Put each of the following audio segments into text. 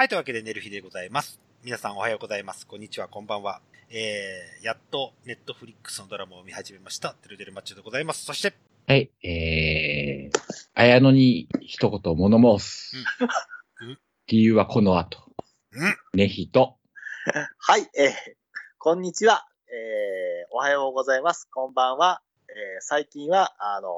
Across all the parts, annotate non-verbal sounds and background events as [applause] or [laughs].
はい、というわけで、寝る日でございます。皆さんおはようございます。こんにちは、こんばんは。えー、やっと、ネットフリックスのドラマを見始めました。てるてるマッチョでございます。そして、はい、えー、綾野に一言物申す。うんうん理由はこの後。うんねひと。はい、えー、こんにちは。えー、おはようございます。こんばんは。えー、最近は、あの、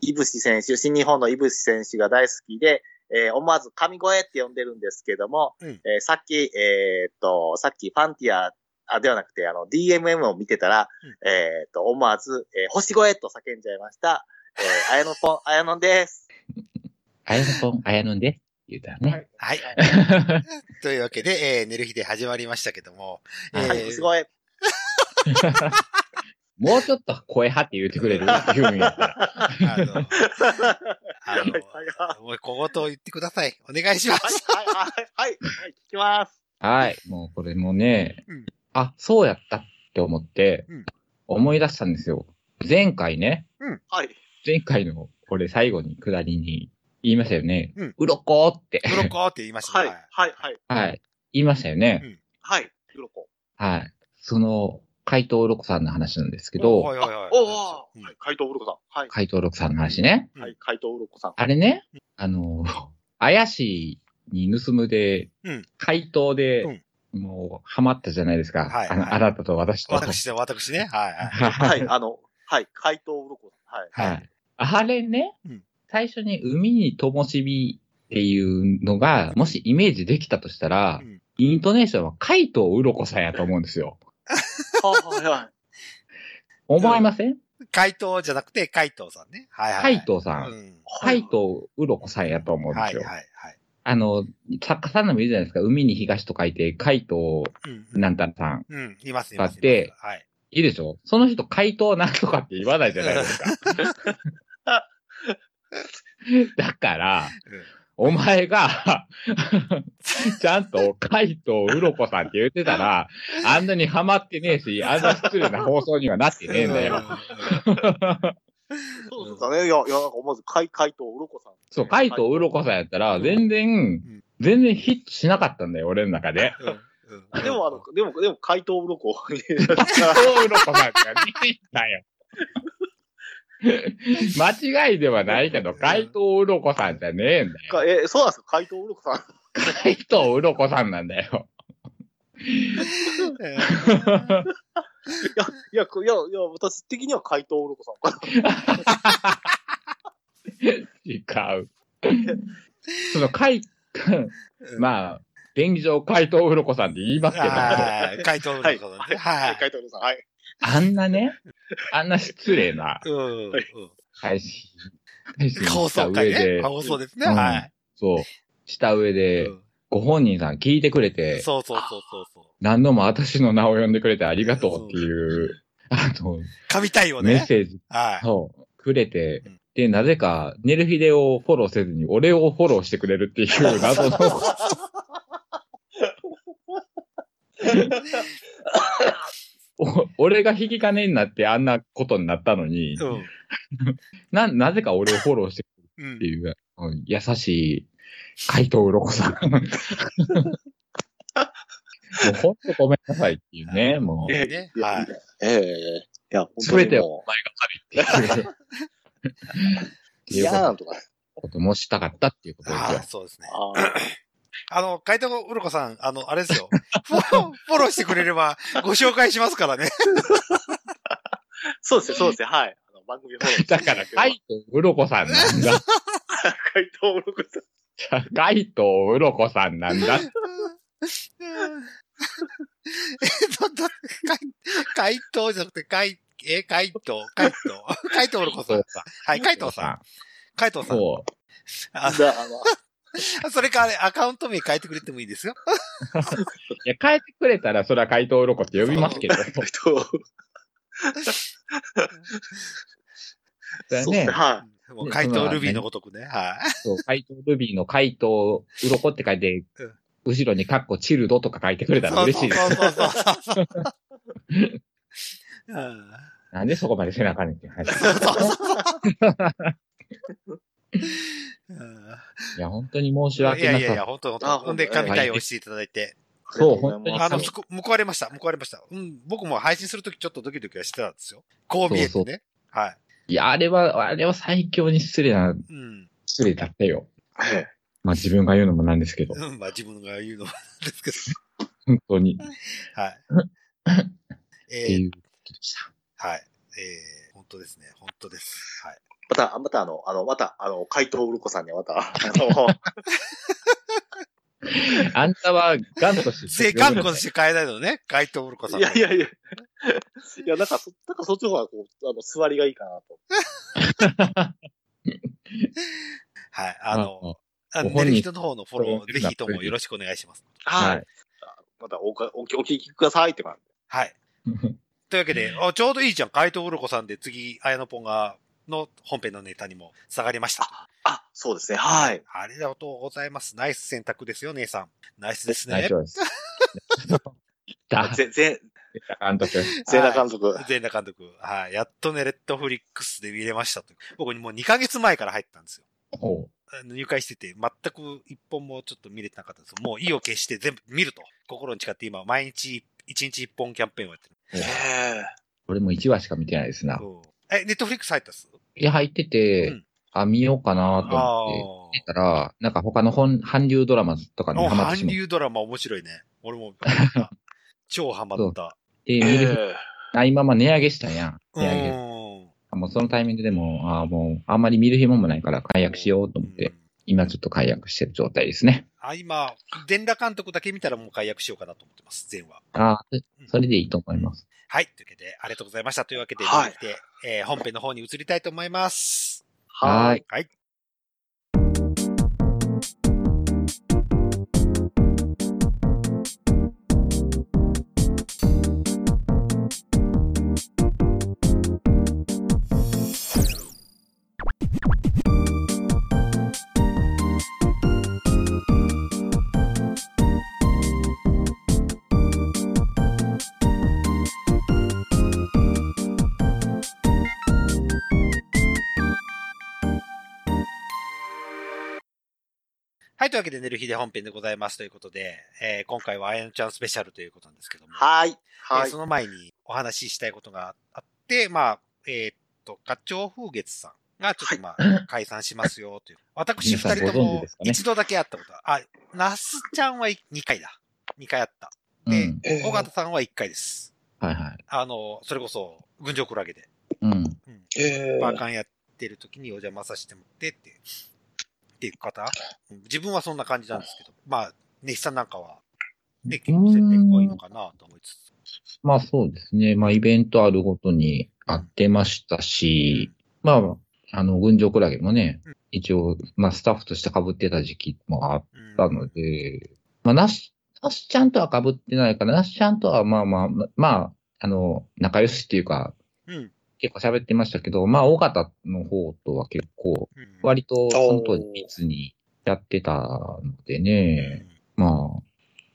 いぶし選手、新日本のいぶし選手が大好きで、えー、思わず神声って呼んでるんですけども、うんえーさっき、えーっと、さっきファンティア、あ、ではなくて、あの、DMM を見てたら、えーっと、思わず、えー、星声と叫んじゃいました。えー、あやのぽん、あやのんです。綾野ぽん、綾野で。言うたらね。はい。[laughs] というわけで、えー、寝る日で始まりましたけども、えーはい、星声。[laughs] もうちょっと声張って言ってくれる？って言うんやったら。[laughs] あの、あはい、の、はもう小言を言ってください。お願いしまい、す。はい、はい、はい、はい、聞きます。はい。もうこれもね、うんあ、そうやったって思ってうん、思い出したんですよ。前回ね、はい。前回のこれ最後に下りに言いましたよね。うんうろこって。ブロコーって言いましたはいね。、はい、はい、はい。言いましたよね。はい。うろこ。はい。その、怪盗ロコさんの話なんですけおど、はいはいはい。お怪盗うろこさん。はい。怪盗ロコさんの話ね。うんはい、怪盗うろこさん。あれね、あの、怪しいに盗むで、うん怪盗で、もう、ハマったじゃないですか。はいはいあのあなたと私と。私で、私ね。はいはい。ははい、あの、はい、怪盗うろこさん。はい。はい。あれね、うん最初に海に灯火っていうのが、もしイメージできたとしたら、うんイントネーションは怪盗うろこさんやと思うんですよ。[laughs] はい、はい。思いません？怪盗じゃなくて、怪盗さんね。はいはい。怪盗さ。うんん。怪盗うろこさんやと思うんですよ。はいはいはい。あの、作家さんのもいるじゃないですか。海に東と書いて、怪盗うん。なんたらさん。うん、いますいます。だってはい。いいでしょ？その人怪盗なんとかって言わないじゃないですか。[laughs] だから、お前が、[laughs] ちゃんと怪盗うろこさんって言ってたら、あんなにハマってねえし、あんな失礼な放送にはなってねえんだよ。[laughs] そうですかね。いや、いや、なんか思わず怪、怪盗うろこさん。そう、怪盗うろこさんやったら、全然、全然ヒットしなかったんだよ、俺の中で。うん。うんでも、あの、でも、でも、怪盗うろこ。怪盗うろこさんがねえんだよ。[laughs] 間違いではないけど、怪盗うろこさんじゃねえんだよ。かえ、そうなんですか？怪盗うろこさん。怪盗うろこさんなんだよ。いや、いや、いや、いや、私的には怪盗うろこさんか [laughs] 違う。その怪、まあ、便宜上怪盗うろこさんって言いますけど、はい。怪盗のはい。ことね。はい。はい。怪盗うろこさん。はい。あんなね、あんな失礼なうん。はい配信、配信放した送会ね。上で、放送ですね。うんはい。そう、した上で、うんご本人さん聞いてくれて、そうそうそうそうそう。何度も私の名を呼んでくれてありがとうっていう、あの、神対応ね。メッセージはい。をくれてうん、で、なぜか、ネルヒデをフォローせずに、俺をフォローしてくれるっていう [laughs] 謎の、お [laughs] [laughs] [laughs] 俺が引き金になってあんなことになったのに、うん。[laughs] な、なぜか俺をフォローしてくるっていう、うん優しい怪盗うろこさん。[laughs] もうほんとごめんなさいっていうね、もう。えね。いやはい。ええいや、すべてをおも前が神っていう。っうていやーいうことんとか。こともしたかったっていうことですよ。そうですね。あの、怪盗うろこさん、あの、あれですよ。[laughs] フォロー、フォローしてくれれば、ご紹介しますからね。そうですね、そうですね、はい。あの番組フォローしてだから、怪盗うろこさんなんだ。怪盗うろこさん。怪盗うろこさんなんだ。えっと、ど怪、怪盗じゃなくて、怪、え、怪盗、怪盗、怪盗うろこさん。はい、怪盗さん。怪盗さん。そう。あの、[laughs] それかあれ、アカウント名変えてくれてもいいですよ。[laughs] いや、変えてくれたら、それは怪盗うろこって呼びますけど。えっと、だよねそうですね、。はもう怪盗ルビーのごとくね。はい。そう、怪盗ルビーの怪盗うろこって書いてうん、後ろにカッコチルドとか書いてくれたら嬉しいです。そうそうそう [laughs] なんでそこまで背中にって話。そうそうそう。いや、本当に申し訳なかった。いやいやいや、本当本当あほんで、本当神対応していただいて。そう本当にあの、報われました。報われました。うん、僕も配信するときちょっとドキドキはしてたんですよ。こう見えてね。そうはい。いや、あれは、あれは最強に失礼な、うん。失礼だったよ。えまあ自分が言うのもなんですけど、うん、まあ自分が言うのもなんですけど。[laughs] 本当に。はい。っ [laughs] てえー、いうことでした。はい。えー、本当ですね。本当です。はい。また、またあの、あの、また、あの、怪盗うるこさんにはまた、あの、[laughs] あんたはガンとして。正観光して変えないのね。怪盗うるこさん。いやいやいや。いや、なんかそ、なんかそっちの方が、こう、あの、座りがいいかなと。[laughs] はい。あの、あ寝る人の方のフォロー、ぜひともよろしくお願いします。は。はいい。またおか、お聞お聞きくださいって感じ。はい。というわけで、あちょうどいいじゃん。怪盗うるこさんで次、あやのぽんが、の本編のネタにも下がりました。あ、そうですね。はい。ありがとうございます。ナイス選択ですよ、姉さん。ナイスですね。大丈夫です。[laughs] だ、ぜ、ぜ、監督。全裸監督。全裸監督。はい。やっとね、レッドフリックスで見れましたと。僕にもう2ヶ月前から入ったんですよ。入会してて、全く一本もちょっと見れてなかったんですもう意を決して全部見ると。心に誓って今、毎日1日1本キャンペーンをやってる。う。ええ俺も1話しか見てないですな。え、ネットフリックス入ったっす？いや、入ってて、うんあ、見ようかなとあ思って、見たら、なんか他の本、韓流ドラマとかあ。におハマってしまっ韓流ドラマ面白いね。俺もハマった。[laughs] 超ハマった。て、え見るえあ、今まあ値上げしたんやん。う値上げ。もうそのタイミングでも、あもう、あんまり見る暇もないから解約しようと思って、うん今ちょっと解約してる状態ですね。あ、今、全裸監督だけ見たらもう解約しようかなと思ってます、全話。あそれでいいと思います。はい。というわけで、ありがとうございました。というわけで、はいえー本編の方に移りたいと思います。はーい。はい。はい。というわけで、寝る日で本編でございますということで、えー今回はあやのちゃんスペシャルということなんですけども。はい。えはいーそ。の前にお話ししたいことがあって、まあ、えーっと、ガチョウ風月さんがちょっとまあ、解散しますよという。[laughs] 私二人とも一度だけ会ったことあ、ナスちゃんは2回だ。2回あった。でうん。ええ尾形さんは1回です。はいはい。あの、それこそ、群青クラゲで、うん。うん、ええバーカンやってる時にお邪魔させてもらってって、っていう方、うん自分はそんな感じなんですけど、まあ、ネヒさんなんかは、ね、結構接点濃いのかなと思いつつ。まあそうですね。まあイベントあるごとに会ってましたし、まあ、あの、群青クラゲもねうん、一応、まあスタッフとして被ってた時期もあっうんたので、まあなし、なしちゃんとは被ってないから、なしちゃんとはまあまあ、ままあ、あの、仲良しっていうか、うん。結構喋ってましたけど、まあ、大方の方とは結構、うん割とその当時密にやってたのでね、ま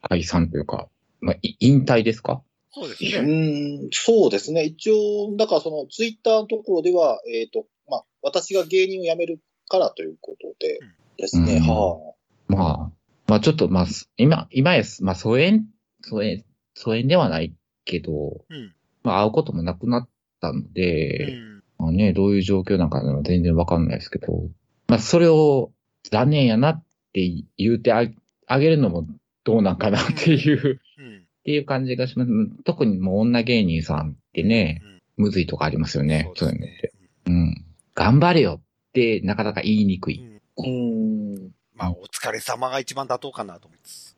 あ、解散というか、まあ、い引退ですか？うそうですね。ん、そうですね。一応、だからそのツイッターのところでは、えっ、と、まあ、私が芸人を辞めるからということでうんですね。うんはまあ、まあちょっと、まあ、今、今や、まあ、疎遠、疎遠、疎遠ではないけど、うん。まあ、会うこともなくなったのうで、ん。まあね、どういう状況なんかは全然わかんないですけど、まあ、それを残念やなって言うてああげるのもどうなんかなっていう、うん。っていう感じがします。特にもう女芸人さんってね、うん。むずいとこありますよね。そうういうのって。うん。頑張れよってなかなか言いにくい。うん。うん。まあ、お疲れ様が一番妥当かなと思います。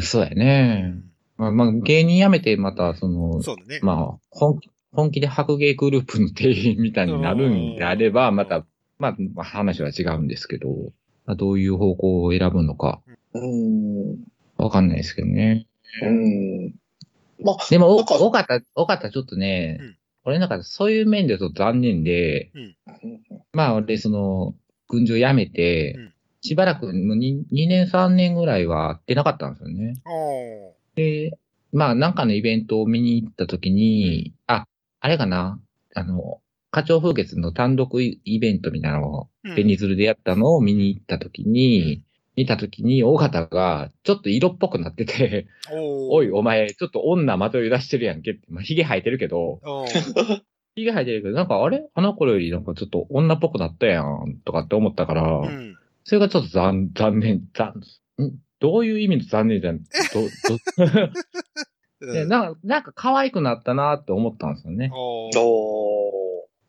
そうやね。まあ、まあ、芸人辞めてまた、その、そうだね。まあ、本気、本気で白芸グループの店員みたいになるんであれば、うんまた、まあ、まあ話は違うんですけど、まあ、どういう方向を選ぶのか、うん。わかんないですけどね。うん。まあ、でも、お、なんかおかた、おかたちょっとね、うん俺の中でそういう面でちょっと残念で、まあ、俺、その、軍場辞めて、うんしばらくもう 2, 2年3年ぐらいは会ってなかったんですよね。で、まあ、なんかのイベントを見に行った時に、あ、あれかな？あの、花鳥風月の単独イベントみたいなのを、うん。ベニズルでやったのを見に行った時に、見た時に、尾形が、ちょっと色っぽくなってて、おおい、お前、ちょっと女まとい出してるやんけって、まあ、髭生えてるけど、髭 [laughs] 生えてるけど、なんか、あれ？あの頃よりなんかちょっと女っぽくなったやん、とかって思ったから、うん。それがちょっと残、残念、残、ん？どういう意味の残念じゃん、ど、ど、[laughs] でなんか、なんか可愛くなったなって思ったんですよね。お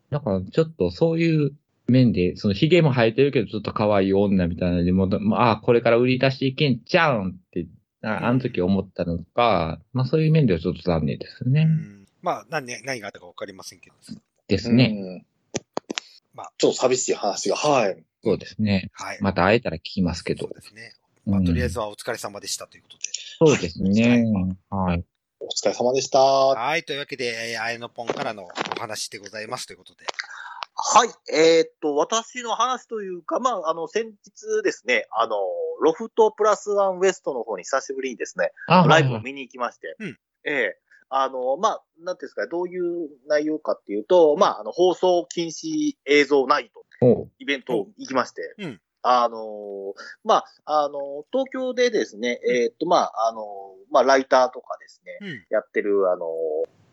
だからちょっとそういう面で、その髭も生えてるけどちょっと可愛い女みたいなのでも、まああ、これから売り出していけんちゃうんって、ああの時思ったのか、まあそういう面ではちょっと残念ですうね。んまあ、何、何があったかわかりませんけど。ですね。うんまあちょっと寂しい話が、はい。そうですね。はい。また会えたら聞きますけどそう。ですね。まあ、うんとりあえずはお疲れ様でしたということで。そうですね。はい。お疲れ様でした。はい。というわけで、えーあやのぽんからのお話でございますということで。はい。えーっと、私の話というか、まあ、あの、先日ですね、あの、ロフトプラスワンウエストの方に久しぶりにですね、あライブを見に行きまして、うんええあの、まあ、なんていうんですか、どういう内容かっていうと、まあ、あの、放送禁止映像ナイトイベントを行きまして、うんあの、まあ、あの、東京でですね、えーっと、まあ、あの、まあ、ライターとかですね、うん。やってる、あの、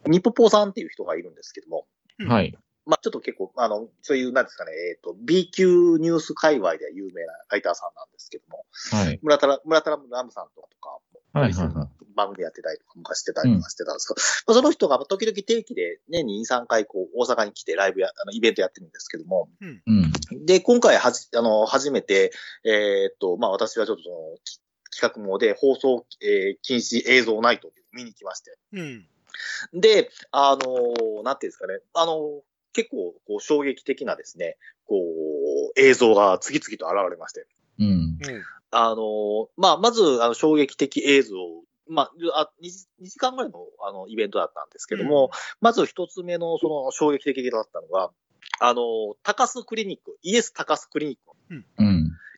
ニポポさんっていう人がいるんですけども、はい。まあ、ちょっと結構、あの、そういう、なんですかね、えっ、と、B 級ニュース界隈では有名なライターさんなんですけども、はい。村田ら、村田ラムさんとかとか、はいはいはい。番組やってたりとか、昔してたりとかしてたんですけど、まあ、その人が時々定期で年に2、3回、こう、大阪に来てライブや、あの、イベントやってるんですけども、うん。で、今回はじ、あの、初めて、えっ、と、まあ、私はちょっとその、き企画もで放送、えー禁止映像ナイトを見に来まして、うん。で、あのなんていうんですかね、あの結構、こう、衝撃的なですね、こう、映像が次々と現れまして、うん。うん。あのまあ、まず、あの、衝撃的映像、まあ、あ 2, 2時間ぐらいの、あの、イベントだったんですけども、まず一つ目の、その、衝撃的だったのが、あの高須クリニック、イエス高須クリニック、うん。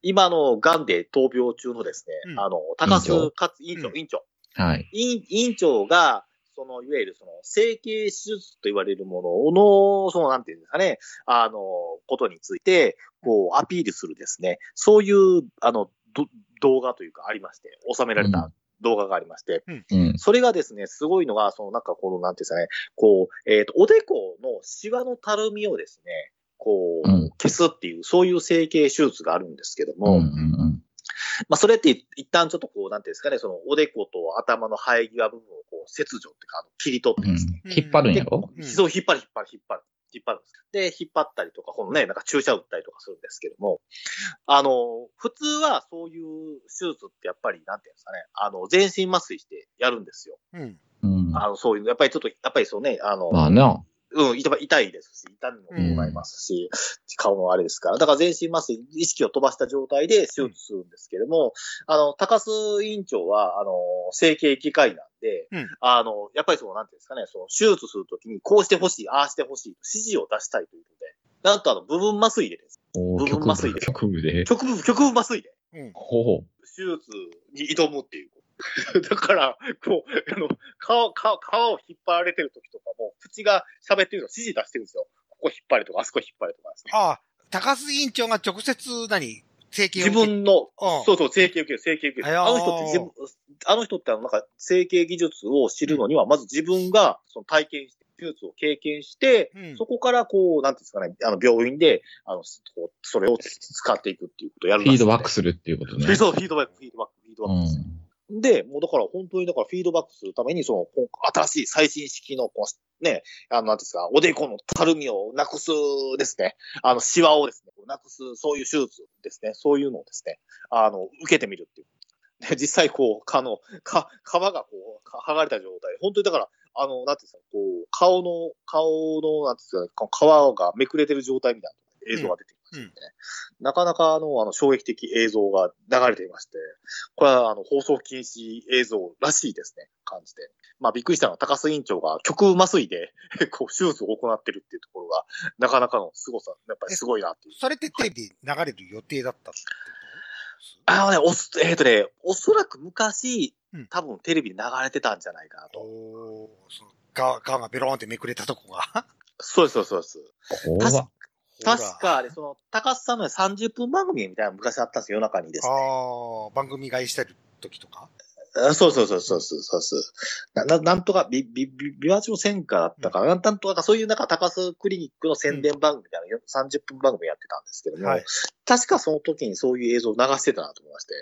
今の、癌で闘病中のですね、うん。あの、高須かつ、院長、うん。院長、はい。院院長が、その、いわゆるその、整形手術と言われるものの、その、なんていうんですかね、あの、ことについて、こう、アピールするですね、そういう、あの、ど動画というかありまして、収められた動画がありまして、うん。それがですね、すごいのが、その、なんかこの、なんていうんですかね、こう、えっ、と、おでこのシワのたるみをですね、こう、うん消すっていう、そういう整形手術があるんですけどうん。も、うん。まあ、それって一旦ちょっとこう、なんていうんですかね、その、おでこと頭の生え際部分をこう、切除っていうか、あの切り取ってですね、うん。引っ張るんやろ？うんそう、引っ張る、引っ張る、引っ張る。引っ張るんです。で、引っ張ったりとか、このね、なんか注射打ったりとかするんですけども、あの、普通はそういう手術ってやっぱり、なんていうんですかね、あの、全身麻酔してやるんですよ。うん。うん。あの、そういう、やっぱりちょっと、やっぱりそうね、あの、まあな。うん、痛い痛いですし、痛みもございますし、顔のあれですから。だから全身麻酔、意識を飛ばした状態で手術するんですけども、あの、高須委員長は、あの、整形外科医なんで、うんあの、やっぱりその、なんていうんですかね、その、手術するときに、こうしてほしい、ああしてほしいと指示を出したいということで、なんとあの、部分麻酔でです。お部分麻酔で局部で。局部、局部麻酔でうん。ほ手術に挑むっていう。[laughs] だから、こう、あの、顔、顔、皮を引っ張られてる時とかも、口が喋ってるの指示出してるんですよ。ここ引っ張れとか、あそこ引っ張れとかですね。ああ、高須委員長が直接何、整形を自分の、うんそうそう、整形受ける、整形受ける。ああの人って自分、あの人ってあの、なんか、整形技術を知るのには、まず自分が、その体験して、手術を経験して、うんそこからこう、なんていうんですかね、あの、病院で、あの、こうそれを使っていくっていうことをやるフィードバックすするっていうことね。る。そう、フィードバック、フィードバック、フィードバックです。うん。で、もうだから本当にだからフィードバックするために、その、新しい最新式の、こう、ね、あの、なんですか、おでこのたるみをなくすですね、あの、シワをですね、なくす、そういう手術ですね、そういうのをですね、あの、受けてみるっていう。で実際こう、かの、か、皮がこう、剥がれた状態、本当にだから、あの、なんていうんですか、こう、顔の、顔の、なんていうんですか、皮がめくれてる状態みたいな映像が出てきましてね、なかなかあの、あの、衝撃的映像が流れていまして、これはあの、放送禁止映像らしいですね、感じで。まあ、びっくりしたのは、高須委員長が極麻酔で、[laughs] こう、手術を行ってるっていうところが、なかなかの凄さ、やっぱりすごいなっていう。それってテレビで流れる予定だったっあのね、おす、えっ、とね、おそらく昔うん、多分テレビで流れてたんじゃないかなとと。おーその皮皮がベローンってめくれたとこが。そうです、そうですそうです。怖っ確か、あれ、その、高須さんの30分番組みたいなの昔あったんですよ、夜中にですね。ああ、番組買いしてる時とか？あそうそうそうそうそうそうそうな。ななんとか、ビ、ビ、ビ、ビワチの戦火だったかな、なんとか、そういうなんか高須クリニックの宣伝番組みたいなの、30分番組やってたんですけども、はい。確かその時にそういう映像を流してたなと思いまして、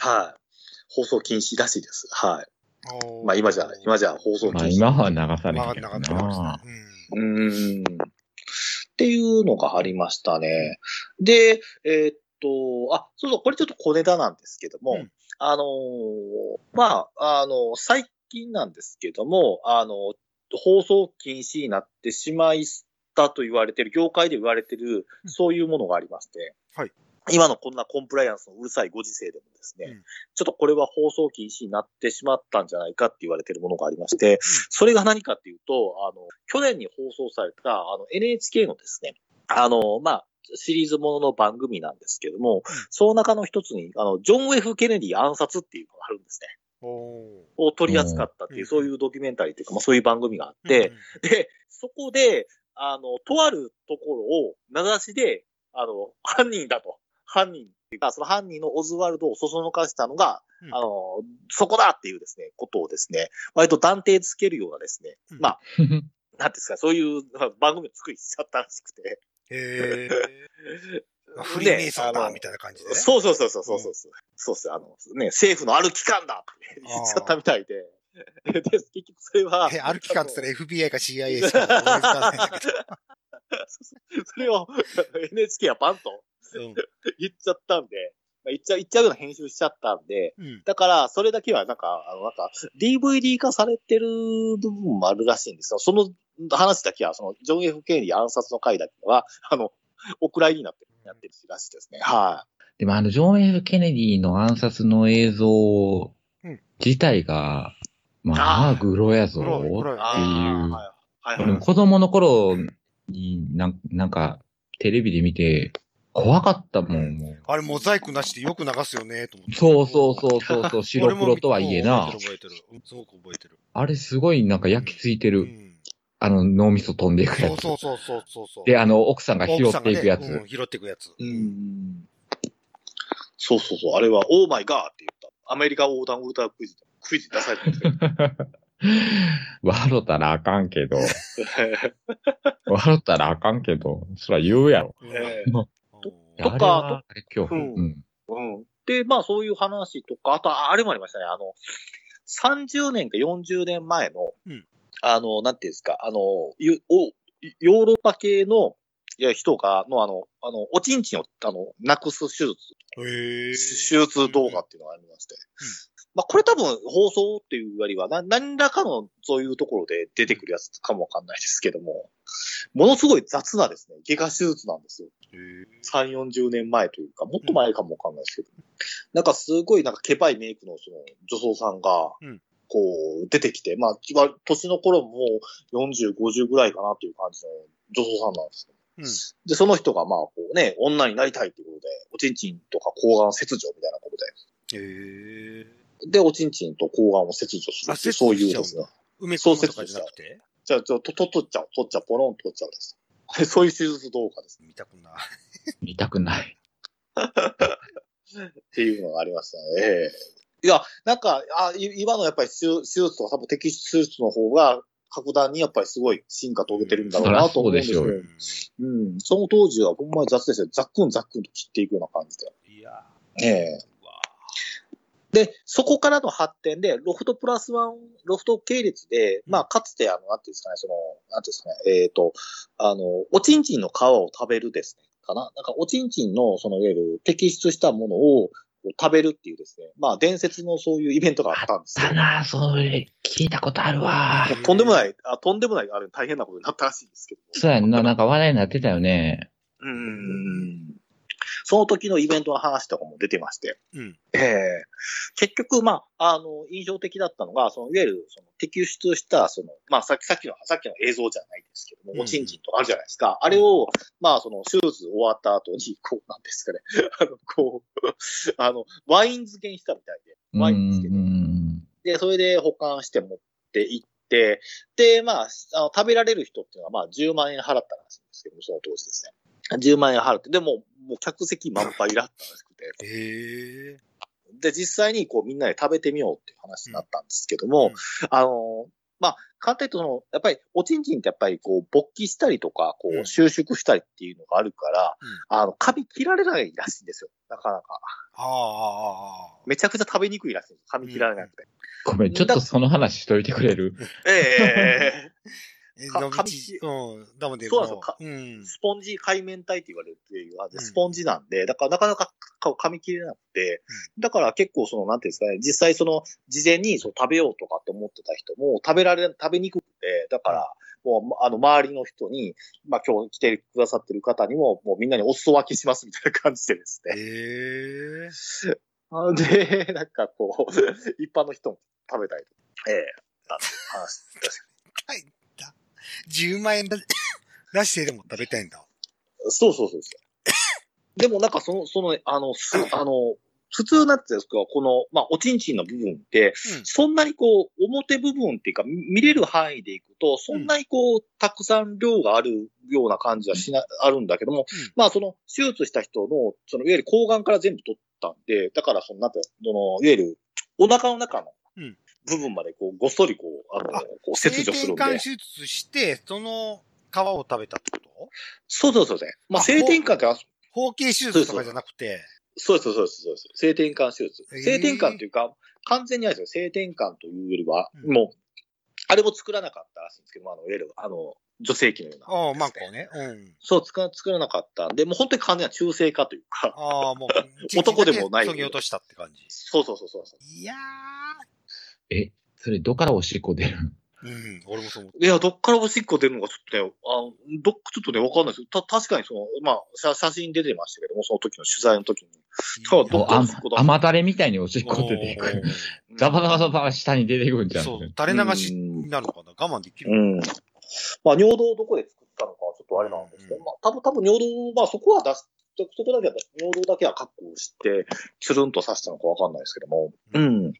はい。放送禁止らしいです。はい。まあ今じゃ、今じゃ放送禁止。まあ今は流されまあ、へんけどなかったかもしれなな。い。うん。うーん。っていうのがありましたね。で、えーっと、あ、そうそう、これちょっと小ネタなんですけども、うん。あのーまあ、あの、最近なんですけども、あの、放送禁止になってしまいたと言われてる、業界で言われてる、うん。そういうものがありまして、はい今のこんなコンプライアンスのうるさいご時世でもですね、うん。ちょっとこれは放送禁止になってしまったんじゃないかって言われてるものがありまして、それが何かっていうと、あの、去年に放送された、あの、NHK のですね、あの、まあ、シリーズものの番組なんですけども、その中の一つに、あの、ジョン・ F・ ケネディ暗殺っていうのがあるんですね。を取り扱ったっていうう、ん。そういうドキュメンタリーっていうか、まあそういう番組があって、、で、そこで、あの、とあるところを名指しで、あの、犯人だと。犯人っていうか、その犯人のオズワルドをそそのかしたのが、うんあの、そこだっていうですね、ことをですね、割と断定つけるようなですね、うんまあ、[laughs] なんですか、そういうまあ番組を作りしちゃったらしくて。へえ。[laughs] フリーメイソンだ、みたいな感じでね。そうそうそうそうそうそう。そうっす、あの、ね、政府のある機関だって言っちゃったみたいで。[laughs] で、結局それは。え、ある期間って言ったら FBI か CIA しか思いつかないんだけど。[laughs] それを [laughs] NHK はパンとうん言っちゃったんで、まあ言っちゃ、言っちゃうような編集しちゃったんで、うん。だから、それだけはなんか、あの、なんか、DVD 化されてる部分もあるらしいんですよ。その話だけは、その、ジョン・ F・ ケネディ暗殺の回だけは、あの、お蔵入りになって、やってるらしいですね。はでもあの、ジョン・ F・ ケネディの暗殺の映像うん自体が、まあ、グロやぞ。っていうはい。子供の頃になんなんか、テレビで見て、怖かったもん、もう。あれ、モザイクなしでよく流すよね、と思って。そうそうそうそうそう、[laughs] 白黒とはいえなすごく覚えてる。あれすごいなんか焼き付いてる。うん。あの脳みそ飛んでいくやつ。そうそうそうそうそうそう。で、あの、奥さんが拾っていくやつ。奥さんがねうん拾っていくやつ。うん。そうそうそう。あれは、オーマイガーって言った。アメリカ横断ウルトラクイズ、クイズ出されてるんですけど。[laughs] [laughs] 笑ったらあかんけど、[laughs] 笑ったらあかんけど、そら言うやろ。とか。で、まあそういう話とか、あと、あれもありましたね。あの、30年か40年前の、うんあの、なんていうんですか、あの、ヨーロッパ系のいや人が、の、あの、あの、おちんちんを、あの、なくす手術。手術動画っていうのがありまして。まあ、これ多分放送っていうよりは、な、何らかのそういうところで出てくるやつかもわかんないですけども、ものすごい雑なですね、外科手術なんですよ。へえ。3、40年前というか、もっと前かもわかんないですけど、なんかすごいなんかケバいメイクのその女装さんがうん、こう出てきて、まあ、年の頃も40、50ぐらいかなっていう感じの女装さんなんですよ。うん。で、その人がまあこうね、女になりたいっていうことで、おちんちんとか睾丸切除みたいなことへえ。で、で、おちんちんと睾丸を切除するあっていう、そういうですね。埋め込むとかじゃなくて？じゃあ、ちょ、と、と、取っちゃう、取っちゃう、ポロンと取っちゃうです。[laughs] そういう手術動画です。見たくない。[laughs] 見たくない。っていうのがありましたね。ええいや、なんか、あ、い今のやっぱり手手術とか多分摘出手術の方が、格段にやっぱりすごい進化遂げてるんだろうなと思うんですよ。そりゃううん。その当時はほんまに雑ですよ。ザックンザックンと切っていくような感じで。ん。いやええー、で、そこからの発展で、ロフトプラスワン、ロフト系列で、まあ、かつて、あの、なんていうんですかね、その、なんていうんですかね、えっ、と、あの、おちんちんの皮を食べるですね、かななんか、おちんちんの、その、いわゆる摘出したものを食べるっていうですね、まあ、伝説のそういうイベントがあったんですよだ。な、それ、聞いたことあるわ。とんでもない、あとんでもない、あれ大変なことになったらしいんですけど。そうやんな、なんか話題になってたよね。うん。その時のイベントの話とかも出てまして。うん。ええ結局、まあ、あの、印象的だったのが、その、いわゆる、その、摘出した、その、まあ、さっき、さっきの、さっきの映像じゃないですけども、うんおちんちんとかあるじゃないですか。あれを、まあ、その、手術終わった後に、こう、なんですかね、[laughs] あの、こう、あの、ワイン漬けにしたみたいで、うん。ワインですけどうんで、それで保管して持って行って、で、まあ、あの食べられる人っていうのはまあ10万円払ったらしいんですけども、その当時ですね。10万円払って、でも、もう客席満杯だったらしくて、へえ。で、実際にこうみんなで食べてみようっていう話になったんですけども、うんあの、まあ、簡単に言うとその、やっぱり、おちんちんってやっぱりこう、勃起したりとか、こうんう、収縮したりっていうのがあるから、あの、髪切られないらしいんですよ。なかなか。ああ、ああ、めちゃくちゃ食べにくいらしいんです。髪切られなくて。ごめん、ちょっとその話しといてくれる？ええかうん。だもんで、そうなんですよかうん。スポンジ海綿体って言われるっていうスポンジなんで、だからなかなかか噛み切れなくて、だから結構その、なんていうんですかね、実際その、事前にそう食べようとかって思ってた人も、食べられ、食べにくくて、だから、もう、あの、周りの人に、まあ今日来てくださってる方にも、もうみんなにお裾分けしますみたいな感じでですね。へえ。あで、なんかこう、一般の人も食べたりとか、ええあ話です。[laughs] はい。だ。10万円だ出してでも食べたいんだ。そうそうそうそう。[laughs] でもなんかその、その、あの、す、[coughs] あの、普通なんていうんですか、この、まあ、おちんちんの部分って、うんそんなにこう、表部分っていうか、み見れる範囲でいくと、そんなにこう、たくさん量があるような感じはしな、あるんだけども、うんまあ、その、手術した人の、その、いわゆる睾丸から全部取ったんで、だから、その、なんてその、いわゆる、お腹の中のうん部分まで、こう、ごっそり、こう、あの、あこう切除するんで。性転換手術して、その皮を食べたってこと？そうそうそうそう。まあ、あ性転換ってあ、包茎手術とかじゃなくて、そうそうです、そうです。性転換手術。性転換っていうか、完全にあれですよ、性転換というよりは、うんもう、あれも作らなかったらしいんですけども、あの、いわゆる、あの、女性器のような、ああ、マンコね。うん。そう、作ら作らなかったんで、もう本当に完全な中性化というか、ああ、もう、[laughs] 男でもないそぎ落としたって感じ。そうそうそうそうそう。いやえ、それどっからおしっこ出る。うん、俺もそう思っいや、どっからおしっこ出るのかちょっとね、あのどっちょっとね、わかんないですた、確かにその、まあ、写写真出てましたけども、その時の取材の時に。た。そうどっもうあんおしっこだ甘だれみたいにおしっこ出ていく。うんザバザバザバ下に出てくるんじゃん。そう、垂れ流しになるのかな？我慢できるうん。まあ、尿道をどこで作ったのかはちょっとあれなんですけど、うんまあ、多分、多分尿道、まあ、そこは出す、そこだけは、尿道だけは確保して、つるんとさせたのかわかんないですけども。うん。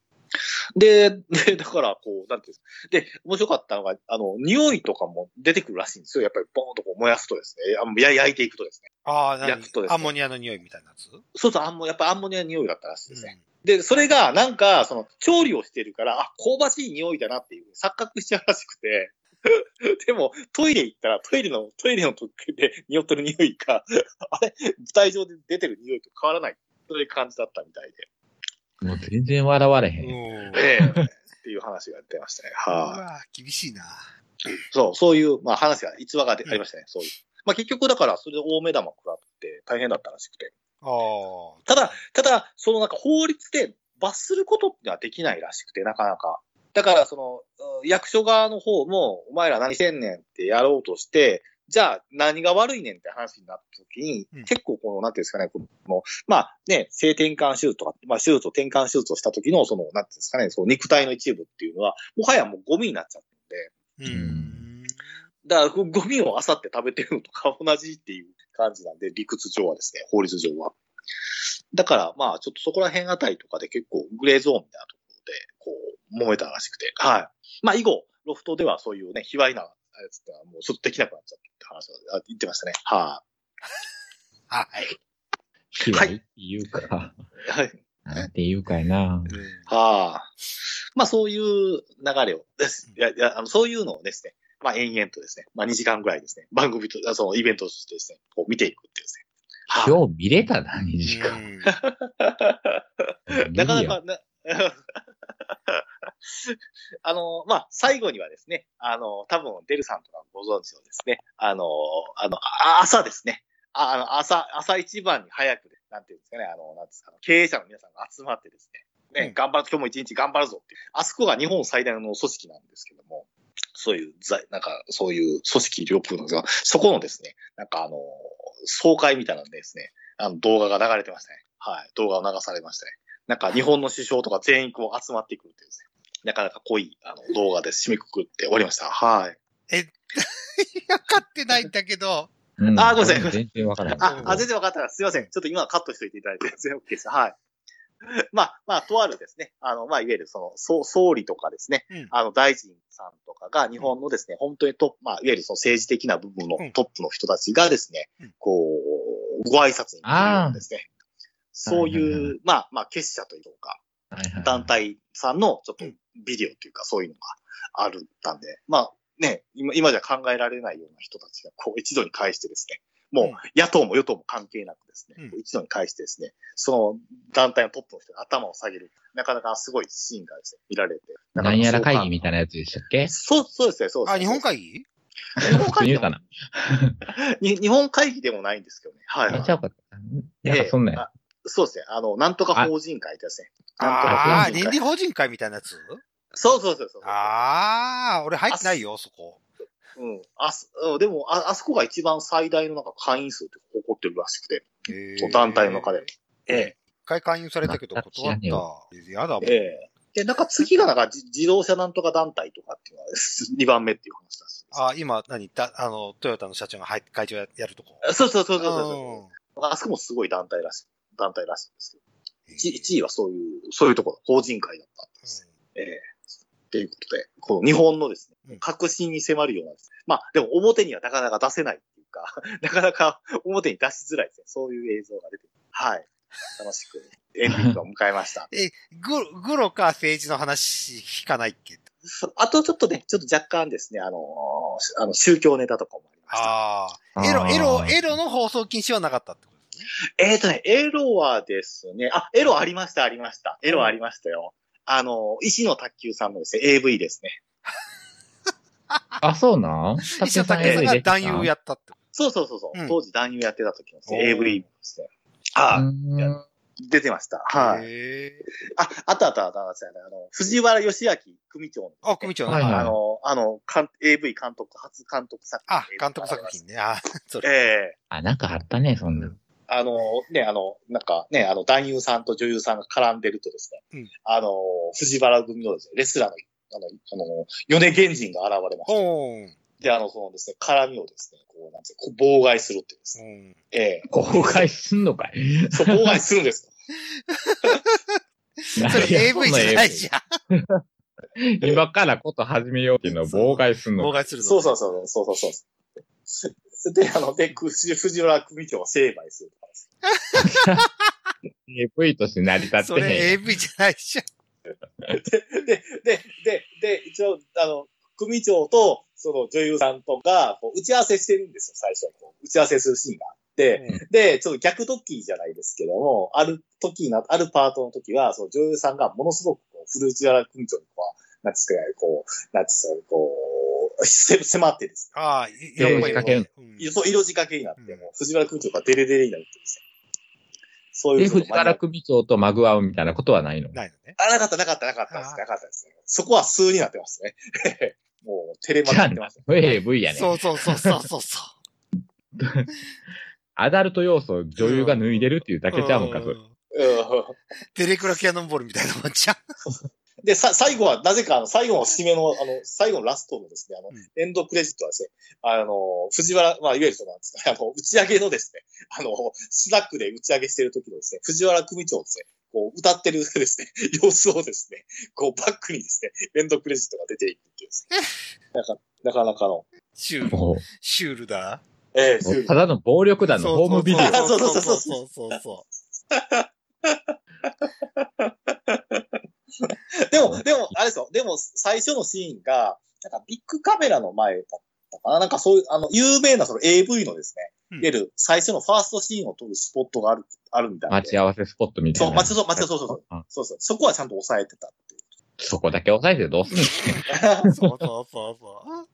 で、で、だから、こう、なんていうんですか。で、面白かったのが、あの、匂いとかも出てくるらしいんですよ。やっぱり、ボーンとこう燃やすとですね。あや焼いていくとですね。ああ、何焼くとですねアンモニアの匂いみたいなやつ？そうそう、アンモ、やっぱアンモニアの匂いだったらしいですね。うんで、それが、なんか、その、調理をしてるから、あ、香ばしい匂いだなっていう、錯覚しちゃうらしくて、[laughs] でも、トイレ行ったら、トイレの、トイレの時で匂ってる匂いが、あれ、舞台上で出てる匂いと変わらない。そういう感じだったみたいで。もう全然笑われへん。うん。ええっていう話が出ましたね。うはい、わ厳しいな。そう、そういう、まあ話が、逸話がでありましたね。そういう。まあ結局だから、それで大目玉食らって大変だったらしくて。ああ。ただ、ただ、そのなんか法律で罰することってのはできないらしくて、なかなか。だから、その、うん役所側の方も、お前ら何せんねんってやろうとして、じゃあ何が悪いねんって話になった時に、うん結構この、なんていうんですかね、この、まあね、性転換手術とか、まあ手術を転換手術をした時の、その、なんていうんですかね、その肉体の一部っていうのは、もはやもうゴミになっちゃってるんで、うん。だからゴゴミを漁って食べてるのとか同じっていう感じなんで、理屈上はですね、法律上は。だから、まあ、ちょっとそこら辺あたりとかで結構グレーゾーンみたいなところで、こう、揉めたらしくて。はい。まあ、以後、ロフトではそういうね、卑猥なやつってのはもうちょっとできなくなっちゃったって話をあ言ってましたね。ははい。ひわい言うか。い。はい。なんて言うかいな。はあ。まあ、そういう流れをです。いや、いや、あの、そういうのをですね、まあ、延々とですね、まあ、2時間ぐらいですね、番組と、あそのイベントとしてですね、こう見ていくっていうですね。はい今日見れたな、2時間。うん [laughs] なかなか、な、[laughs] あの、まあ、最後にはですね、あの、多分、デルさんとかご存知のですね、あの、あの、あ朝ですね。ああの、朝、朝一番に早くで、なんていうんですかね、あの、なんですか、経営者の皆さんが集まってですね、ね、うん頑張る、今日も一日頑張るぞっていう。あそこが日本最大の組織なんですけども、そういう、ざなんか、そういう組織力なんですが、そこのですね、なんかあの、総会みたいなんでですね、あの、動画が流れてましたね。はい。動画を流されましたね。なんか日本の首相とか全員こう集まってくるっていうですね。なかなか濃いあの動画で締めくくって終わりました。はい。[laughs] 分かってないんだけど。うん。あごめんなさい。全然わからない。あ、あ、全然分かったらすいません。ちょっと今カットしといていただいて。全然 OK です。はい。[laughs] まあ、まあ、とあるですね、あの、まあ、いわゆるその、総総理とかですね、うん。あの、大臣さんとかが日本のですね、本当にトップ、まあ、いわゆるその政治的な部分のうん。トップの人たちがですね、うん。こう、ご挨拶に来るですね、そうはいはいはいう、まあ、まあ、結社というか、はいはい。団体さんのちょっとうんビデオというか、そういうのがあるったんで、まあ、ね、今、今じゃ考えられないような人たちが、こう、一度に返してですね、もううん、野党も与党も関係なくですね、うん一度に返してですね、その団体のトップの人が頭を下げる、なかなかすごいシーンがですね、見られて。何やら会議みたいな。なやつでしたっけ？そう、そうですね、そうですね。あ、日本会議？日本会議？でも言うかな？に [laughs] 日本会議でもないんですけどね。はい、はいあちゃうかった。なんかそんなんや。あそうですね。あの、なんとか法人会ですね。なんとかああ。倫理法人会みたいなやつ？そうそうそうそう。ああ、俺入ってないよ、そこ。うん。あす、うんでも、あ、あそこが一番最大のなんか会員数って誇ってるらしくて。へーそう団体の中で。ええ。一回勧誘されたけど断った。やだもん。ええ。で、なんか次がなんか自自動車なんとか団体とかっていうのが2番目っていう話だし。あ、今、何？だ、あの、トヨタの社長が入って会長ややるとこ。そうそうそうそうそう。あそこもすごい団体らしい、団体らしいんですけど。1, 位はそういう、そういうところ、法人会だったんです。ええっていうことで、この日本のですねうん、革新に迫るようなですね、まあ、でも表にはなかなか出せないっていうか、[laughs] なかなか表に出しづらいですね。そういう映像が出てくる。はい。楽しくエンディングを迎えました。[laughs] え、グロ、グロか政治の話聞かないっけ？あとちょっとね、ちょっと若干ですね、あのーあの、宗教ネタとかもありました。ああ。エロ、エロ、エロの放送禁止はなかったってことですね。えっ、とね、エロはですね、あ、エロありました、ありました。エロありましたよ。あの、石野卓球さんのですね、AV ですね。[laughs] あ、そうなん？石野武さんが男優やったってこそうそうそうそう、うん当時男優やってた時のですね AV ですね。あ、うん出てました。と。はい。へえ。あ、あったあったあったあったあの、藤原義明組長の、あ、組長の。はいはいあの、あの、かん AV 監督、初監督作品。あ、監督作品。ね。あ、それ。ええあ、なんかあったね、そんな。あの、ね、あの、なんかね、あの、男優さんと女優さんが絡んでるとですね、うんあの、藤原組のですね、レスラーの、あの、あの、米源人が現れました。で、あの、そのですね、絡みをですね、こう、なんていうかこう妨害するってですね。うん。ええ公開すんのかい？そう、妨害するんです。[laughs] それ AV じゃないじゃん。[laughs] 今からこと始めようっていうのを妨害すんの妨害するの。そうそうそう、そうそうそう。で、あの、で、藤藤原組長が成敗する。AV として成り立ってそれへん。AV じゃないじゃん。で、で、で、で、で、一応、あの、組長と、その女優さんとか、こう打ち合わせしてるんですよ、最初にこう。打ち合わせするシーンがあって、で、ちょっと逆ドッキリじゃないですけども、ある時な、あるパートの時は、その女優さんがものすごくこう、古内原組長にこう、なんつうか、こう、なんつうか、こう、せ [laughs] 迫ってですね。ああ、色仕掛けるうんそう、色仕掛けになって、うんもう藤原組長がデレデレになるってですね。そういで、うこと藤原組長とマグワウみたいなことはないのないのね。あ、なかった、なかった、なかったです。なかったですね。そこは数になってますね。[laughs] もう、テレマになってます。AV やね。そうそうそうそうそうそアダルト要素を女優が脱いでるっていうだう。けちゃうんか、それ。んうんテレクラキャノンボールみたいなもんじゃん。で、さ、最後は、なぜか、あの、最後の締めの、あの、最後のラストのですね、あの、うんエンドクレジットはですね、あの、藤原、まあ、いわゆるその、なんですかね、あの、打ち上げのですね、あの、スナックで打ち上げしてる時のですね、藤原組長ですね、こう、歌ってるですね、[laughs] 様子をですね、こう、バックにですね、エンドクレジットが出ていくっていうですね、なかなかなかの、シュール。もシュールだ。ええう、ただの暴力団のホームビデオ。そうそうそうそうそうそう。[laughs] [laughs] でも、でも、あれですよ。でも、最初のシーンが、なんかビッグカメラの前だったかななんかそういう、あの、有名なその AV のですね、うんいわゆる最初のファーストシーンを撮るスポットがある、あるみたいな。待ち合わせスポットみたそ、いうな。待ちそう、待ちそう、そうそう。うんそうそう。そこはちゃんと抑えてたっていう。そこだけ押さえてどうすんの？[laughs] そうそうそう [laughs] そう。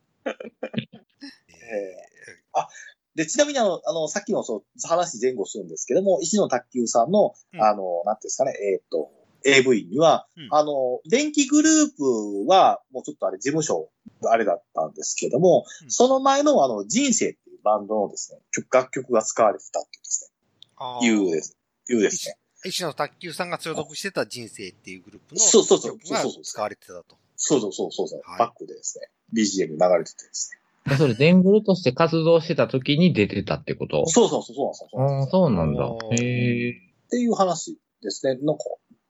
で、ちなみにあの、あの、さっきのそう、話前後するんですけども、石野卓球さんの、うんあの、なんていうんですかね、えーっと、AV には、うん。あの、電気グループは、もうちょっとあれ、事務所、あれだったんですけども、うん。その前のあの、人生っていうバンドのですね、曲楽曲が使われてたっていうですあね、いうです、いうですね。石野卓球さんが所属してた人生っていうグループのそうそうそう曲がそうそうそう。使われてたと。そうそうそうそうそう、はい。バックでですね、BGM 流れててですね。それ、デングルとして活動してた時に出てたってこと？そうそうそう、そうなんですよそうそうなんだ。へえ。っていう話ですね。なんか、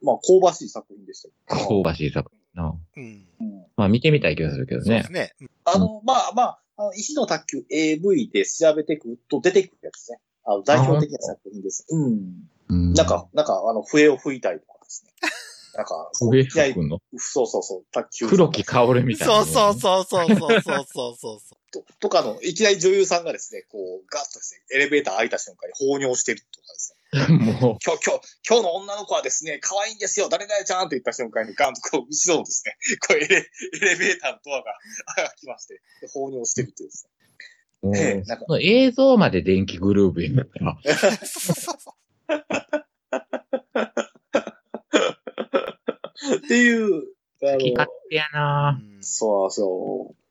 まあ、香ばしい作品でしたよ [laughs] 香ばしい作品な。うん。うんまあ見てみたい気がするけどねそうです。ね。うんあの、まあまあ、あの石の卓球 AV で調べていくと出てくるやつね。あの代表的な作品です。うん。うんなんか、、なんか、あの、笛を吹いたりとかですね。[laughs] なんか、上いや吹くの？そうそうそう、卓球。黒木薫みたいな。そうそうそうそうそうそうそうそう。ととかの、いきなり女優さんがですね、こう、ガッとですね、エレベーター開いた瞬間に放尿してるとかですね。[laughs] も今日、今日、今日の女の子はですね、可愛いんですよ、誰々ちゃんって言った瞬間にガンとこう、後ろのですね、こうエレ、エレベーターのドアが開きまして、で放尿してるっていうですう、もうええなんか映像まで電気グルーブになった。ね。[laughs] っていう、あ好き勝の、手やなうんそうそう。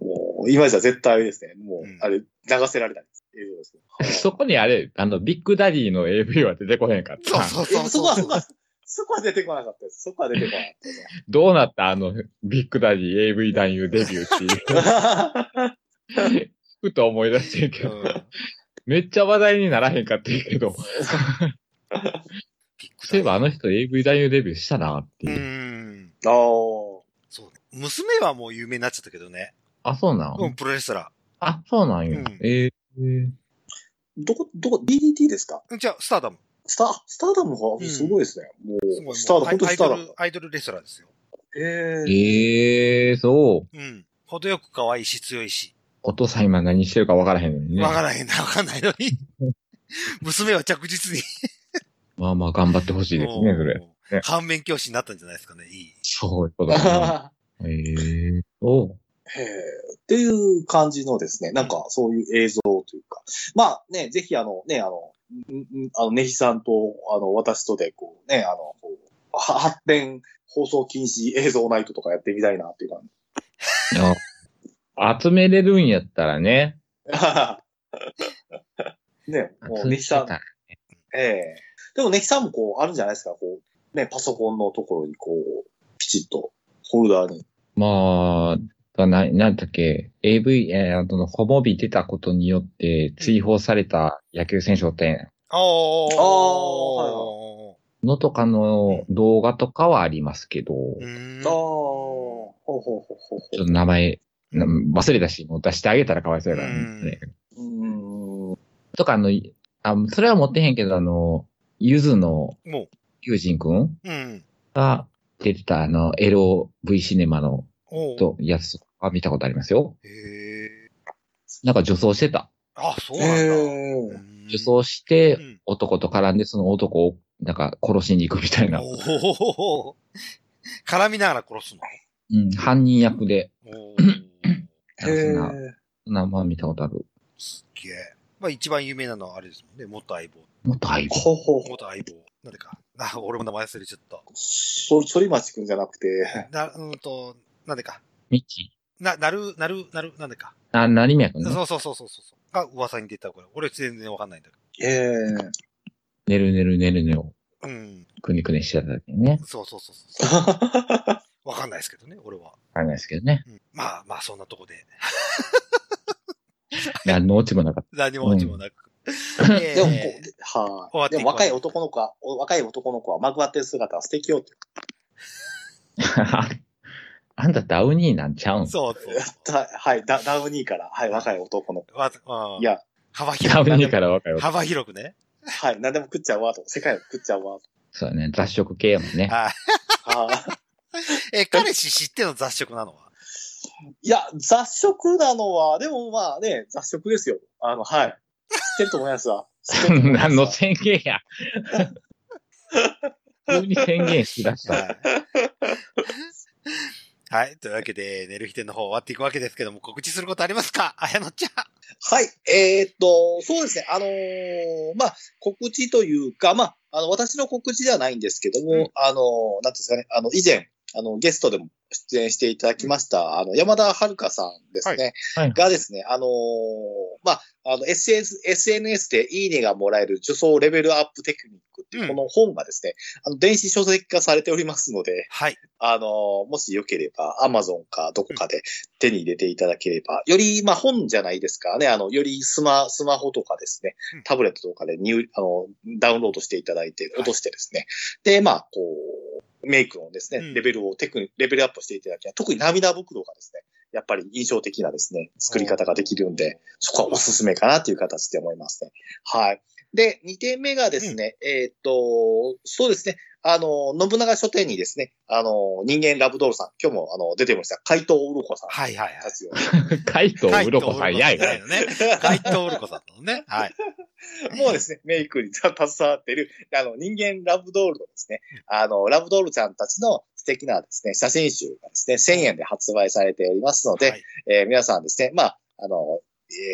もう、今じゃ絶対ですね、もう、うんあれ、流せられない [laughs] そこにあれ、あの、ビッグダディの AV は出てこへんかった。そうそうそう。えそこは、そこは、そこは出てこなかったです。そこは出てこなかったですね。どうなったあの、ビッグダディ AV 男優デビューっていう。ふと思い出してるけど、うんめっちゃ話題にならへんかったけど、そういえばあの人 AV 男優デビューしたなってういう。ん。ああ。そう。娘はもう有名になっちゃったけどね。あ、そうなん、うん、プロレスラあ、そうなんよ。うんえー、どこ、どこ、DDT ですか？ー。じゃあ、スターダム。スタ、スターダムがうんすごいですね。もう、すごいスターダム、もう本当スターダムアイドル。、アイドルレスラーですよ。えええー、そう。うん。程よく可愛いし強いし。お父さん今何してるかわからへんのにね。わからへんな、わかんないのに。[laughs] 娘は着実に。まあまあ頑張ってほしいですね、それ。反面教師になったんじゃないですかね。いい。そういうことだね。[laughs] えー、そう。へえっていう感じのですね、なんかそういう映像というか。まあね、ぜひあのね、あの、あの、ねひさんと、あの、私とで、こうね、あの、発展放送禁止映像ナイトとかやってみたいなっていう感じ。集めれるんやったらね。[laughs] ね、もう集めねひさんええでもねひさんもこう、あるんじゃないですか、こう、ね、パソコンのところにこう、ピチッと、ホルダーに。まあ、な、なんだっけ、AV、えー、あの、ホモビ出たことによって追放された野球選手って、ああ。あのとかの動画とかはありますけど、うーんああ、ほうほうほうほうほちょっと名前、な忘れたし、もう出してあげたらかわいそうやからね。う。ん。とか、あの、あ、それは持ってへんけど、あの、ゆずのも友人くんう。うん。が出てた、あの、LOV シネマのとやつとか見たことありますよ。へえ。なんか女装してた。あ、そうなんだ。女装してうん男と絡んで、その男をなんか殺しに行くみたいな。おお。[laughs] 絡みながら殺すの？うん、犯人役で。おお。え。へえ。なんかそんな、そんなまあ見たことある。すっげえ。まあ一番有名なのはあれですもんね。元相棒。もっと相棒。ほうほうほう。元相棒。なんでか。あ、俺も名前忘れちゃった。そ、反町くんじゃなくて、な、うんと、なんでか。ミッチな、なる、なる、なる、なんでか。あ、何脈ね。そうそうそうそうそう。が噂に出たこれ。俺全然わかんないんだけええ寝る寝る寝る寝をど。うん。くにくにしてた時にね。そうそうそうそう。わかんないですけどね、俺は。あれなんですけどね。うん、まあまあ、そんなとこで。[laughs] 何のオチもなかっ何も落ちもなく。えでもこえう、はい。でも若い男の子は、お若い男の子はまぐわってる姿は素敵よって。た。[laughs] あんたダウニーなんちゃうん？そうそう。はい、はい、ダダウニーから、はい、若い男の子。わうんいや、幅ダ広くね。ウニーから若い男。幅広くね。はい、何でも食っちゃうわと。世界を食っちゃうわと。そうだね。雑食系やもんね。はい。は [laughs] え、彼氏知っての雑食なのは？い。いや、雑食なのは、でもまあね、雑食ですよ。あの、はい。知ってると思いますわ。[laughs] 知ってると思いますわ何の宣言や。[laughs] 急に宣言しだした。はい。はい。というわけで、寝る日店の方終わっていくわけですけども、告知することありますか？あやのちゃん。はい。えーっと、そうですね。あのーまあ、告知というか、まあ、あの、私の告知ではないんですけども、うんあのーなんですかね、あの、以前、あの、ゲストでも出演していただきました、あの、山田遥さんですね。はい。がですね、あのーまあ、あの、SS、SNS でいいねがもらえる受賞レベルアップテクニックっていうう、ん。この本がですね、あの、電子書籍化されておりますので、はい。あのーもしよければ、アマゾンかどこかで手に入れていただければ、より、まあ、本じゃないですからね、あの、よりスマ、スマホとかですねうん、タブレットとかで入、あの、ダウンロードしていただいて、い。落としてですね、で、まあ、こう、メイクのですねうん、レベルをテクニレベルアップしていただき、特に涙袋がですね、やっぱり印象的なですね、作り方ができるんで、そこはおすすめかなという形で思いますね。はい。で、2点目がですね、えーっと、そうですね、あの、信長書店にですね、あの、人間ラブドールさん、今日もあの、出てました、怪盗うろこさん。はいはいはいたちを海藤うろこさんやい。怪盗ね。怪盗うろこさんのね。はい。[laughs] もうですね、メイクに携わっている、あの、人間ラブドールのですね、あの、ラブドールちゃんたちの素敵なですね、写真集がですね、1000円で発売されておりますので、はい。えー皆さんですね、まあ、あの、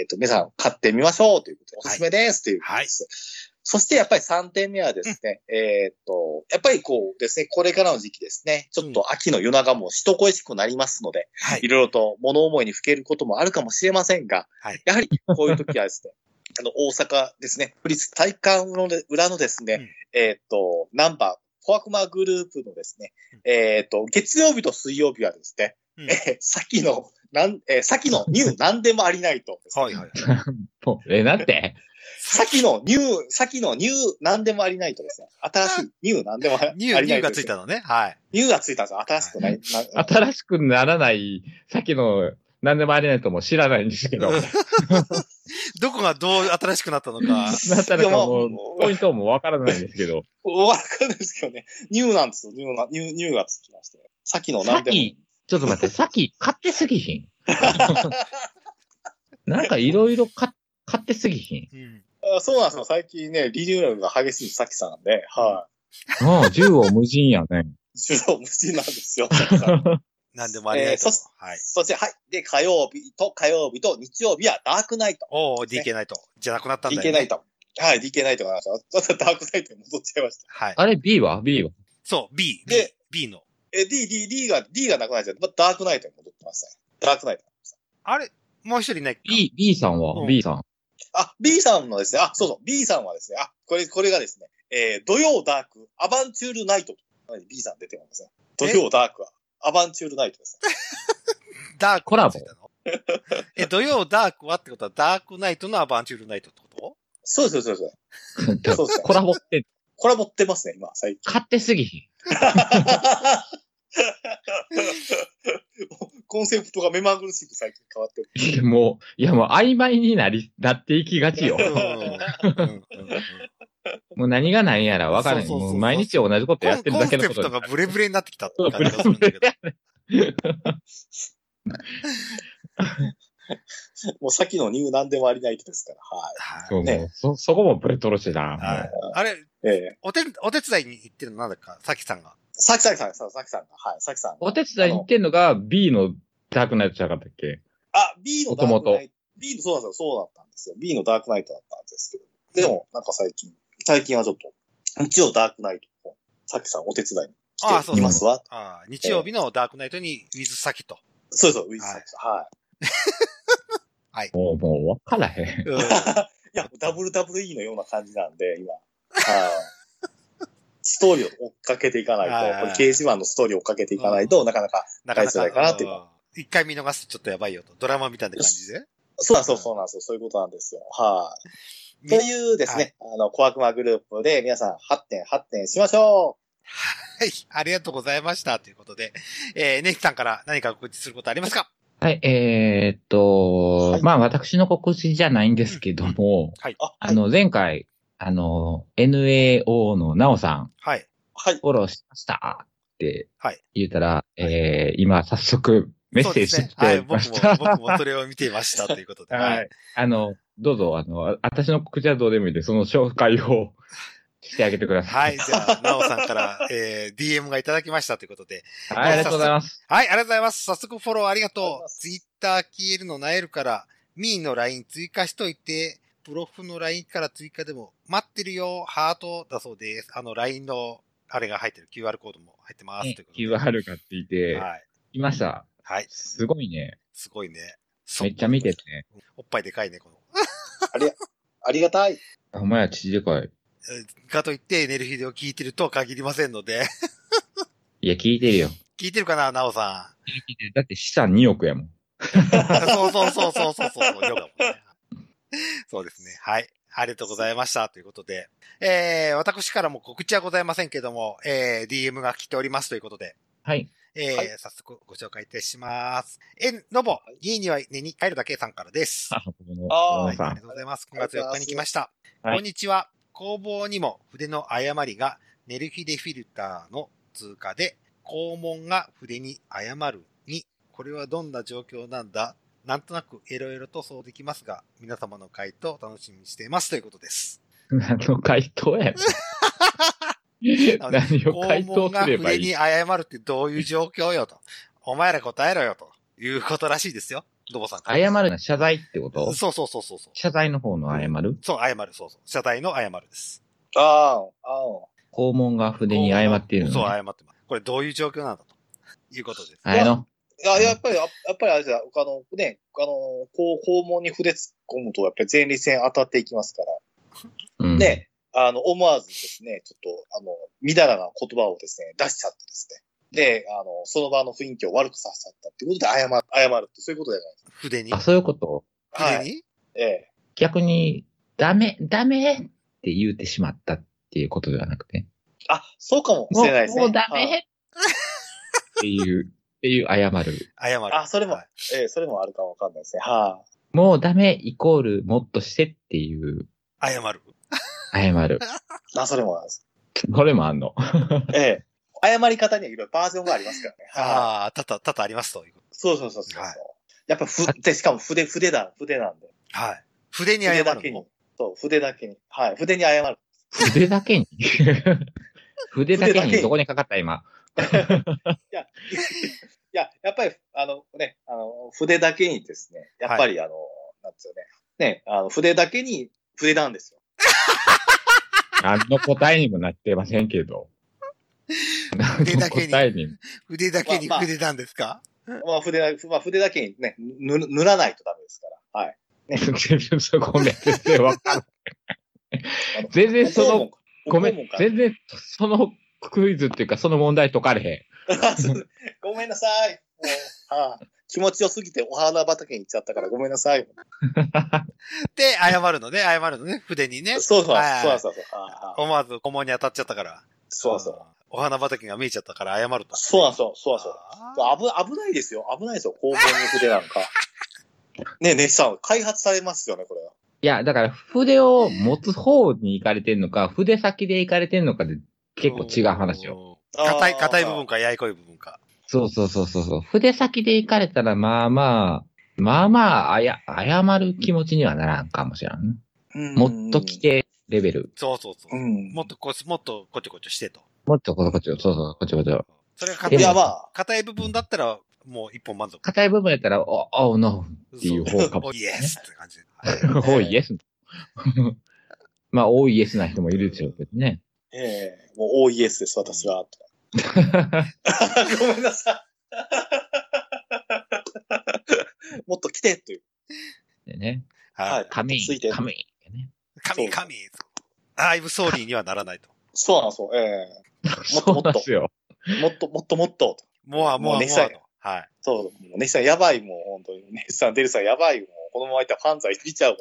えっ、と、皆さん買ってみましょうということで、おすすめですということです。そしてやっぱり3点目はですね、えっ、と、やっぱりこうですね、これからの時期ですね、ちょっと秋の夜長も人恋しくなりますので、はい。い。ろいろと物思いにふけることもあるかもしれませんが、はい。やはりこういう時はですね、あの、大阪ですね、府立体育館ので裏のですね、うんえっ、と、ナンバー、フォアクマグループのですね、えっ、と、月曜日と水曜日はですね、うんえー先の、なん、えー先の [laughs] ニュー何でもありないとね、はいはい。[laughs] え、なんて？先のニュー、先のニュー何でもありないとですね、新しいニュー何でもありニュー、ニューがついたのね。はい。ニューがついたんですよ。新しくない。な新しくならない、さっきの何でもありないとも知らないんですけど。[laughs] どこがどう新しくなったのか。なったらかもポイントもわからないんですけど。わかんないですけどね。ニューなんですよ。ニューな、ニュー、ニューがつきまして。先の何でも。さっき、ちょっと待って、さっき買ってすぎひん。なんかいろいろ買買ってすぎひん。うん。あそうなんですよ。最近ね、リニューアルが激しいさきさんなんで、はうん、縦横無尽やね。い。手動無事なんですよ。さきさんなんでもありないとえーそ。はい。そして、はい。で、火曜日と火曜日と日曜日はダークナイト。おー、DK ナイト。じゃなくなったんだよ、ね。DK ナイト。はい、DK ナイトがありました。ちょっとダークナイトに戻っちゃいました。はい。あれ ?B は ?B は？そう、B。で B、の。え、D、D、D が、D がなくなっちゃって、まダークナイトに戻ってましたね。ダークナイト。あれもう一人いないか ?B、B さんは、うん ?B さん。あ、B さんのですね、あ、そうそう、B さんはですね、あ、これ、これがですね、えー、土曜ダーク、アバンチュールナイトと。B さん出てますね。土曜ダークは、アバンチュールナイトですね。ダークコラボえ、土曜ダークはってことは、ダークナイトのアバンチュールナイトってこと？そうです、そう。そうです [laughs] そうですコラボってこれ持ってますね、今、最近。買ってすぎひん。[laughs] コンセプトが目まぐるしく最近変わってる。いやもう、いやもう曖昧になり、なっていきがちよ [laughs] もう何が何やら分からない。そうそうそうそうもう毎日同じことやってるだけのことコンセプトがブレブレになってきたって感じがするんだけど。もう先のニューなんでもありないとですから、ははいそう、ねそ、そこもブレトロしだな。はいあれ、い。ええお手、お手伝いに行ってるのなんだか、さきさんが。さきさきさん、ささきさんが、はい、さきさん。お手伝いに行ってんのが B のダークナイトじゃなかったっけ？あ、B のダークナ元イト。B の、そうなんですよ、そうだったんですよ。B のダークナイトだったんですけど。でも、なんか最近、最近はちょっと、日曜ダークナイトを、さきさんお手伝いにああ、来そうそうていますわ。ああ、日曜日のダークナイトに、ウィズサキと。そうそう、ウィズさきさん。はい。もう、もう分からへん。うん [laughs] いや、WWE のような感じなんで、今。はい。ストーリーを追っかけていかないと、掲示板のストーリーを追っかけていかないと、なかなか、なかな大丈夫かなっていううん一回見逃すとちょっとやばいよと。ドラマみたいな感じで。そうなんですよ、そうなんですよ。そういうことなんですよ。はい。というですね、あの、小悪魔グループで皆さん発展、発展しましょはい。ありがとうございました。ということで、えー、ネキさんから何か告知することありますか？はい、えーっと、はいまあ私の告知じゃないんですけども、はい。う。あ、あの、前回、あの、NAO のナオさん、はい。はい。フォローしましたってはい言ったら、えー、今早速メッセージそうですね。はい。僕も、した。僕もそれを見ていましたということで。[laughs] はい。あの、どうぞ、あの、私の告知はどうでもいいんで、その紹介を [laughs] してあげてくださ。はいい。じゃあ、なおさんから、えー、DM がいただきましたということで。はい、ありがとうございます。はい、ありがとうございます。早速フォローありがとうございとう。ますツイッター消えるのなえるから、ミーの LINE 追加しといて、プロフの LINE から追加でも、待ってるよ、ハートだそうです。あの LINE の、あれが入ってる QR コードも入ってます。ということで QR がついて、はい。いました。はい。すごいね。すごいね。めっちゃ見ててね。おっぱいでかいね、この。[laughs] ありがたい。お前は父でかい。えーかといって、ネルヒデを聞いてるとは限りませんので。いや、聞いてるよ。聞いてるかな、ナオさ聞いてるだって資産2億やもん。ん。[laughs] そうそうそうそうそうそう。ヨガもね。そうですね。はい。ありがとうございました。ということで。えー、私からも告知はございませんけども、えー、DM が来ておりますということで。はい。えーはい早速ご紹介いたします。え、ノボ、家には寝に帰るだけさんからです。あ、はい、ありがとうございます。9月4日に来ました。はいこんにちは。工房にも筆の誤りがネルヒデフィルターの通過で、肛門が筆に誤るに、これはどんな状況なんだなんとなくいろいろとそうできますが、皆様の回答を楽しみにしていますということです。[laughs] 何の回答や [laughs] 何を回答すればいい？筆に誤るってどういう状況よと。お前ら答えろよということらしいですよ。ドボさん。謝る謝罪ってこと？そうそうそうそうそう。謝罪の方の謝る？そう、謝る、そうそう。謝罪の謝るです。ああ、あ肛門が筆に謝っているの、ね。そう、謝ってます。これどういう状況なんだということです。あれの、あ。いや、やっぱり、ややっぱりあれじゃ、あの、ね、あの、こう、肛門に筆突っ込むと、やっぱり前立腺当たっていきますから。うん。ね、あの、思わずですね、ちょっと、あの、みだらな言葉をですね、出しちゃってですね。で、あの、その場の雰囲気を悪くさせちゃったっていうことで謝る、謝るって、そういうことじゃないです筆に？あ、そういうこと？か。はい。筆に？ええ。逆に、ダメ、ダメって言うてしまったっていうことではなくて？あ、そうかもしもうれないですね。もうダメ？はいっていう、っていう謝る。謝る。あ、それもはい、ええ、それもあるかもわかんないですね。はい、もうダメイコールもっとしてっていう謝る。謝る。[laughs] あ、それもあるんです。これもあんの？[laughs] ええ。謝り方にはいろいろバージョンがありますからね。はい。ああ、多々、多々ありますとそうそうそうそう。はいやっぱふ、で、しかも筆、筆だ、筆なんで。と。はい。筆に謝る筆だけにの。。そう、筆だけに。はい。筆に謝る。筆だけに？[laughs] 筆だけにどこにかかった今。いや、いや、やっぱり、あのね、あの、筆だけにですね、やっぱりあの、なんつうね、ね、あの、筆だけに筆なんですよ。[laughs] 何の答えにもなってませんけど。筆だけに何の答えに。筆だけにまあまあ筆なんですか、まあ、筆だ、まあ、筆だけにね、塗る塗らないとダメですから。はい。[laughs] 全然そごめん、全然わかんない。全然その、[laughs] おごめん全然そのクイズっていうかその問題解かれへあそうごめんなさい。はあ、気持ちよすぎてお花畑に行っちゃったからごめんなさい。ん。[laughs] で、謝るのね、謝るのね、筆にね。そうそう、はいそうそうそう。思わず顧問に当たっちゃったから。そうそう。お花畑が見えちゃったから謝ると。そうそう、そうそう。あ危危ないですよ。危ないですよ。肛門に筆なんか。[laughs] ねえ、ネヒさん、開発されますよね、これは。いや、だから筆を持つ方に行かれてんのか、筆先で行かれてんのかで結構違う話よ。よ。硬い、硬い部分か、ややこい部分か。そうそうそうそうそう。筆先で行かれたら、まあまあ、まあまあ、あや、謝る気持ちにはならんかもしれん。うんもっと来。てレベル。そうそうそう。うん。もっとこ、もっとこちょこちょしてと。もっとこちょこちょ、そうそう、こちょこちょ。それがでもいや、硬いまあ、硬い部分だったら、もう一本満足。硬い部分やったら、お、お、ノっていう方かもおイエスって感じ。おイエス。まあ、おイエスな人もいるでしょうけどね。ええもう OES です、私は。[laughs] ごめんなさい。もっと来てという。でね。ははいい。神ついて、神。ね。神、神。アイブソーリーにはならないと。そうなんですよ。えそうなんですよ。えもっと、もっともっと。もう、もう、もうもうネヒさんと。はい。そう、もうネヒさんやばい、もう本当に。ネヒさん、デルさんやばい、もうこのままいったらファンザいっちゃうわ、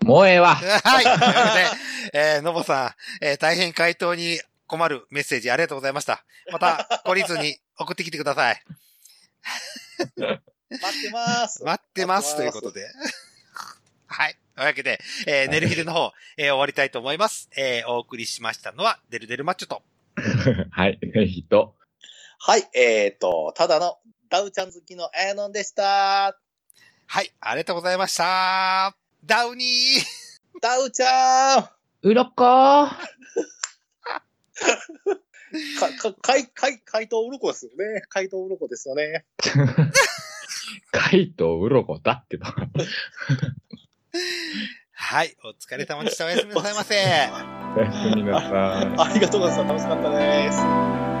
と。もうええわ。[laughs] はい。ということで、えー、のぼさん、えー、大変回答に困るメッセージありがとうございました。また、懲りずに送ってきてください。待ってます。待ってます。ということで。[laughs] はい。というわけで、えー、寝る日での方、えー、終わりたいと思います。えー、お送りしましたのは、デルデルマッチョと。[laughs] はい。ぜひと。はい、えっ、と、ただのダウちゃん好きのエーノンでした。はい。ありがとうございました。ダウニーダウちゃんうろこー。[laughs] か、か、かい、かい、怪盗うろこですよね。怪盗うろこですよね。カイトうろこだってば。はい。お疲れ様でした。おやすみなさいませ。おやすみなさい。[laughs] ありがとうございます。楽しかったです。